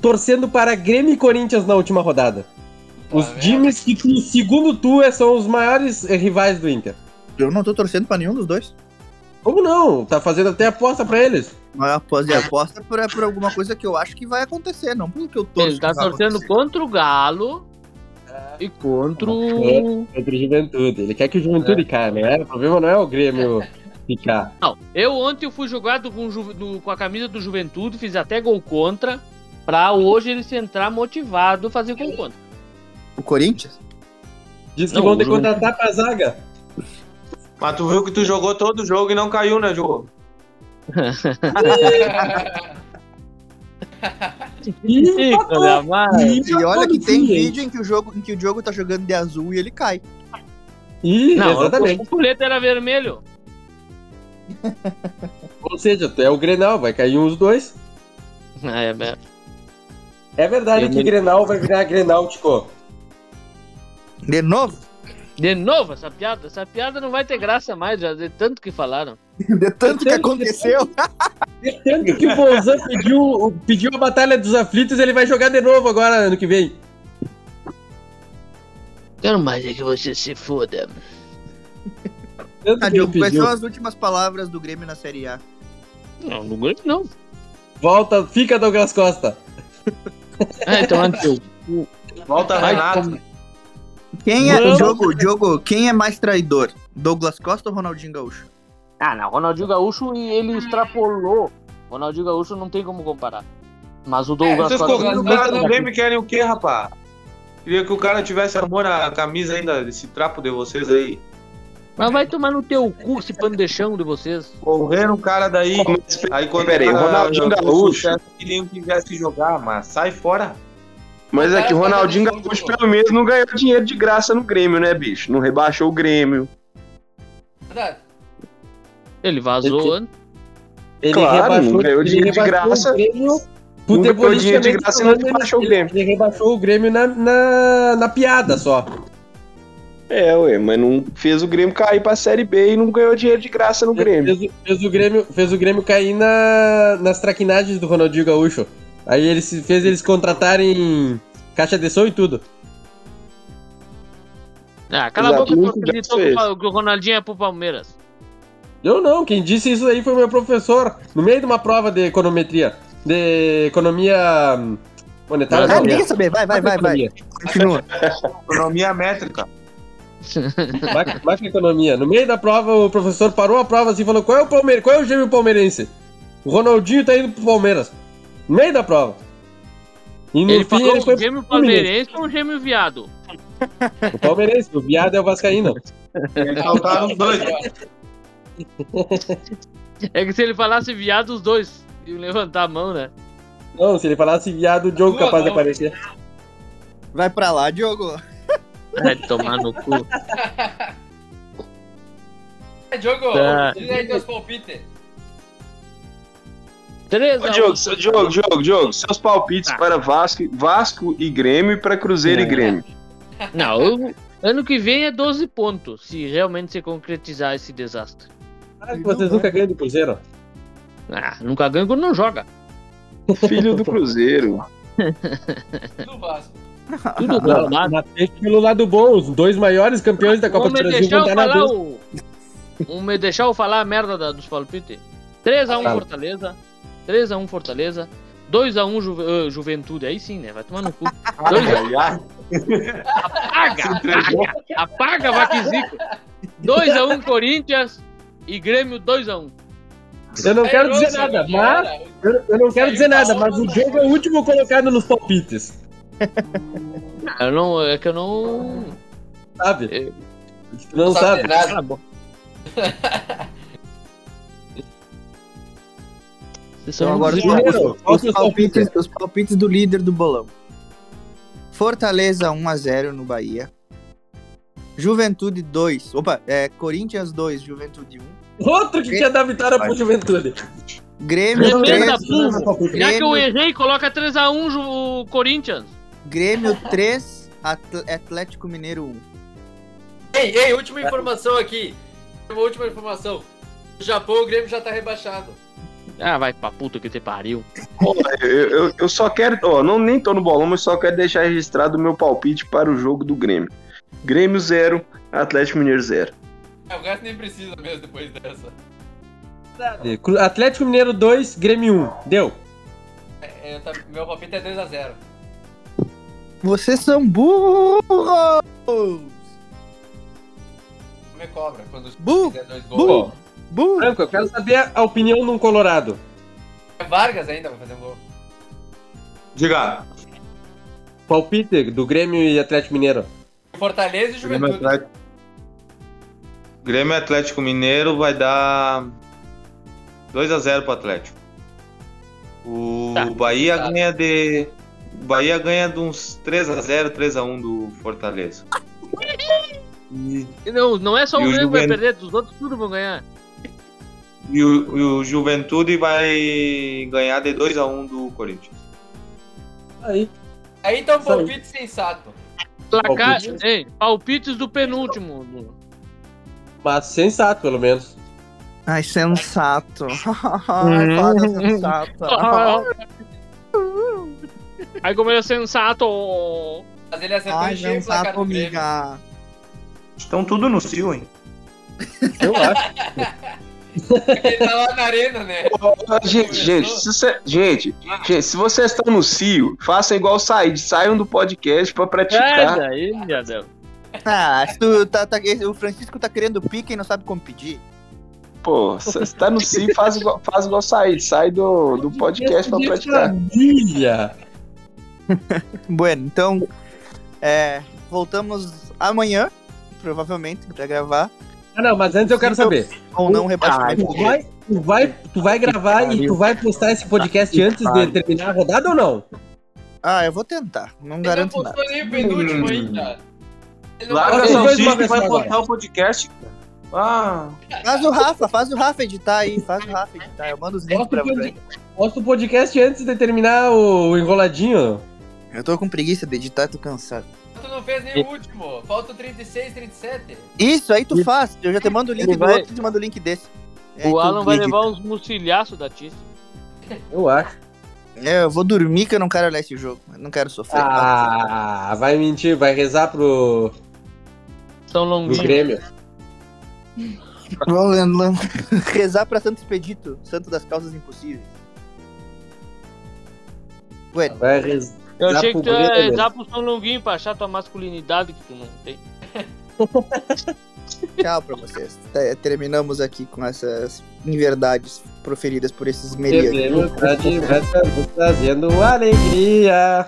Torcendo para Grêmio e Corinthians na última rodada. Os Tá times que, tu- segundo tu, é- são os maiores eh, rivais do Inter. Eu não tô torcendo pra nenhum dos dois. Como não? Tá fazendo até aposta pra eles. Mas após a aposta por, por alguma coisa que eu acho que vai acontecer, não pelo que eu torço. Ele tá torcendo acontecer. contra o Galo e contra o. Contra o Juventude. Ele quer que o Juventude caia, não é? O problema não é o Grêmio ficar. Não, eu ontem eu fui jogado com, do- com a camisa do Juventude, fiz até gol contra, pra hoje ele se entrar motivado a fazer gol contra. O Corinthians? Diz que Não, vão o ter que Juventude- contratar pra zaga. Mas tu viu que tu jogou todo o jogo e não caiu, né, jogo? E E E olha que tem vídeo em que o jogo em que o jogo tá jogando de azul e ele cai. E, Não, exatamente. o colete era vermelho. Ou seja, é o Grenal, vai cair uns dois. É, é. É verdade Eu que me- Grenal vai virar Grenal, Tico. De novo? De novo essa piada? Essa piada não vai ter graça mais, já de tanto que falaram. De tanto que aconteceu. Tanto que o Bolzan pediu, pediu a Batalha dos Aflitos, ele vai jogar de novo agora, ano que vem. Quero mais é que você se foda. Tanto Ah, quais pediu. são as últimas palavras do Grêmio na Série A? Não, no Grêmio não. Volta, fica Douglas Costa. Ah, então antes eu. Volta, Ai, Renato. Quem é, Vamos. Diogo, Diogo, quem é mais traidor? Douglas Costa ou Ronaldinho Gaúcho? Ah, não, Ronaldinho Gaúcho ele extrapolou. Ronaldinho Gaúcho não tem como comparar. Mas o Douglas Vocês Costa. correndo, os caras do Grêmio querem o quê, rapaz? Queria que o cara tivesse amor à camisa ainda, desse trapo de vocês aí. Mas vai tomar no teu cu esse pano de chão de vocês. Correram o cara daí. Aí quando Peraí, o cara Ronaldinho Gaúcho. Queriam que quisesse jogar, mas sai fora. Mas é que o Ronaldinho Gaúcho pelo menos não ganhou dinheiro de graça no Grêmio, né, bicho? Não rebaixou o Grêmio. Verdade. Ele vazou Ele- Claro, não ganhou dinheiro de rebaixou graça. dinheiro de futebolisticamente graça e falando, não rebaixou o ele- Grêmio. Ele rebaixou o Grêmio na, na, na piada só. É, ué, mas não fez o Grêmio cair pra Série B e não ganhou dinheiro de graça no Grêmio. Fez, o- fez o Grêmio. Fez o Grêmio cair na, nas traquinagens do Ronaldinho Gaúcho. Aí ele se- fez eles contratarem caixa de som e tudo. Ah, cala a Exato, boca que acreditou que o- Ronaldinho é pro Palmeiras. Eu não, quem disse isso aí foi meu professor, no meio de uma prova de econometria. De economia hum, monetária. Ah, ninguém é. saber, vai, vai, vai, vai. Continua. Economia métrica. Macro- Macroeconomia. No meio da prova, o professor parou a prova assim e falou: qual é o Palmeiras? Qual é o gêmeo palmeirense? O Ronaldinho tá indo pro Palmeiras. No meio da prova. E no Ele fim falou ele foi o gêmeo palmeirense ou o gêmeo viado? O palmeirense, o viado é o Vascaíno. Faltaram os dois. É que se ele falasse viado, os dois iam levantar a mão, né? Não, se ele falasse viado, o Diogo Boa, capaz de aparecer. Vai pra lá, Diogo. Vai tomar no cu. É, Diogo, Tá. diz aí teus palpites. 3 Ô, Diogo, 1. seu- Diogo, Diogo, Diogo, seus palpites Tá. para Vasco, Vasco e Grêmio e para Cruzeiro e É. Grêmio. Não, eu- ano que vem é 12 pontos, se realmente se concretizar esse desastre. Ah, vocês nunca ganham do Cruzeiro. Ah, nunca ganha quando não joga. Filho do Cruzeiro. Do Vasco. Tudo Não, arrumado. mas pelo lado bom, os dois maiores campeões da Copa do Brasil deixar vão eu estar na falar dois. o... Vamos me deixar eu falar a merda da- dos palpites. 3x1 Fala. Fortaleza. 3x1 Fortaleza. 2x1 Juve- ah, Juventude. Aí sim, né? Vai tomar no cu. 2x1. Apaga! Apaga! Apaga, Vaquizico! 2x1 Corinthians e Grêmio 2x1. Eu não quero Saiu, dizer nada, mas. Eu, eu não quero dizer nada, mas o jogo é o último colocado nos palpites. Eu não, é que eu não. Sabe? Eu- Tu não sabe. nada. são Então agora os, os- o palpites, os palpites do líder do bolão. Fortaleza 1x0 no Bahia. Juventude 2. Opa, é Corinthians 2, Juventude 1. Outro que quer dar vitória pro Juventude. Grêmio Tremenda 3. burro. Já que eu errei, coloca 3x1 Ju- Corinthians. Grêmio 3, Atl- Atlético Mineiro 1. Ei, ei, última informação aqui. Uma última informação. No Japão o Grêmio já tá rebaixado. Ah, vai pra puta que te pariu. Eu, eu, eu só quero. Ó, não, nem tô no bolão, mas só quero deixar registrado o meu palpite para o jogo do Grêmio. Grêmio 0, Atlético Mineiro 0. É, o resto nem precisa mesmo depois dessa. Cru- Atlético Mineiro 2, Grêmio 1. Deu. É, eu tá- meu palpite é 2x0. Vocês são burros! Me cobra quando Bu, fizer dois bu. gols. Burro! Franco, eu quero saber a opinião de um Colorado. É Vargas ainda vai fazer um gol. Diga. Palpite do Grêmio e Atlético Mineiro. Fortaleza e Grêmio Juventude. Atlético... Grêmio Atlético Mineiro vai dar 2x0 pro Atlético. O Tá. Bahia Tá. ganha de. O Bahia ganha de uns 3x0, 3x1 do Fortaleza. E, Não, não é só o o Grêmio que vai perder, os outros tudo vão ganhar. E o, e o Juventude vai ganhar de 2x1 do Corinthians. Aí. Aí tá um aí. palpite sensato. Placar, Palpites? ei, palpites do penúltimo. do- Mas sensato, pelo menos. Ai, sensato. Ai, fada sensata. Aí como ele é sensato. Mas ele acertou Ai, em cheio sensato, amiga. Estão tudo no Cio, hein? Eu acho. Ele tá lá na arena, né? Gente, gente, se você- gente, gente, se vocês estão no CIO, façam igual o Said, saiam do podcast pra praticar. Ah, tu tá, tá- o Francisco tá querendo pique e não sabe como pedir. Pô, se você tá no CIO, faz igual, faz igual o Said, sai do, do podcast pra praticar. Família. Bueno, então, é, voltamos amanhã, provavelmente, pra gravar. Ah, não, mas antes eu quero saber. Ou não, rebaixamento. Tu vai, tu vai, tu vai gravar e tu vai postar esse podcast antes de terminar a rodada ou não? Ah, eu vou tentar. Não Ele não garanto nada. postou nem o penúltimo ainda. Ele não Larga e vai agora. o podcast. cara. Ah, Faz o Rafa, faz o Rafa editar aí. Faz o Rafa editar. Eu mando os links Posta pra o você. posta o podcast antes de terminar o enroladinho. Eu tô com preguiça de editar, tô cansado. Não fez nem o último. Falta o 36, 37. Isso, aí tu faz. Eu já te mando o link Ele do vai- outro e te mando o link desse. Aí O Alan vai levar uns mucilhaços da Tice. Eu acho. É, eu vou dormir que eu não quero olhar esse jogo. Eu não quero sofrer. Ah, vai mentir, vai rezar pro, São pro Longuinho. Grêmio. Vou lembrar- rezar pra Santo Expedito, santo das causas impossíveis. Ué, Vai rezar Eu achei que tu ia Grêmio. dar pro São Longuinho pra achar tua masculinidade que tu não tem. tchau pra vocês. Te- Terminamos aqui com essas inverdades proferidas por esses. Grêmio tá de volta, trazendo alegria.